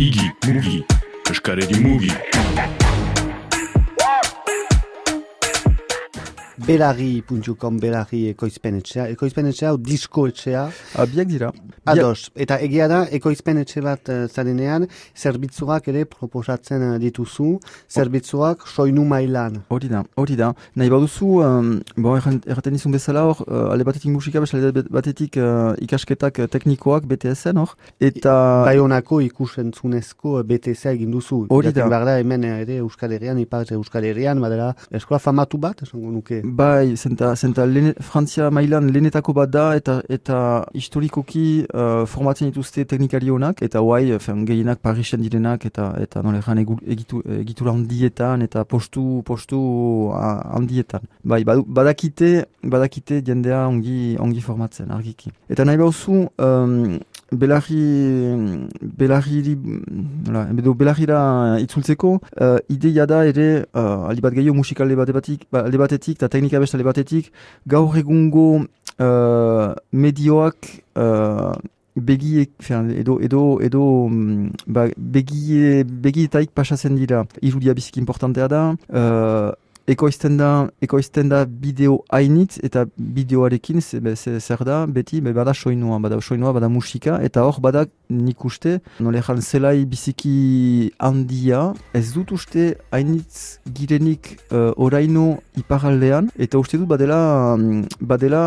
Igi, mugi, eskaredi mugi. Belarri.com, belarri ekoizpen etxea. Ekoizpen etxea, disko etxea. Abiak dira. Ados, eta egia da, ekoizpen etxe bat uh, zarenean, zerbitzuak ere proposatzen uh, dituzu, zerbitzuak soinu mailan. Hori da, hori da. Nahi baduzu, um, bon, erraten izun bezala hor, uh, ale batetik musika, ale batetik uh, ikasketak teknikoak BTS-en hor, eta... Bai honako ikusentzunezko BTS-a egin duzu. Hori da. Hemen ere Euskal Herrian, ipar Euskal Herrian, badela, eskola famatu bat, esango nuke. Bai, zenta, zenta lene, Frantzia mailan lehenetako bat da, eta eta historikoki uh, formatzen dituzte teknikari honak, eta guai, gehienak Parisen direnak, eta eta nole jan egitu, egitura handietan, eta postu, postu handietan. Bai, badakite, badakite jendea ongi, ongi formatzen, argiki. Eta nahi bauzu, um, Belarri, belarri, edo belarrira itzultzeko, uh, ideia da ere, uh, alibat gehiago musikal alde batetik, ba, batetik, eta teknika beste alde batetik, gaur egungo uh, medioak uh, begiek, edo, edo, edo mm, ba, begie, begietaik pasatzen dira. Irudia biziki importantea da, uh, ekoizten da, ekoizten da bideo hainitz eta bideoarekin zer da, beti, be, bada soinua, bada soinua, bada musika, eta hor bada nik uste, nole jan zelai biziki handia, ez dut uste hainitz girenik uh, oraino iparaldean, eta uste dut badela, badela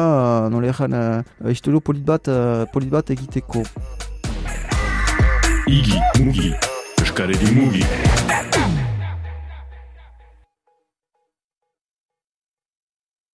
nole jan uh, historio polit bat, uh, polit bat egiteko. Igi, mugi, eskaredi mugi.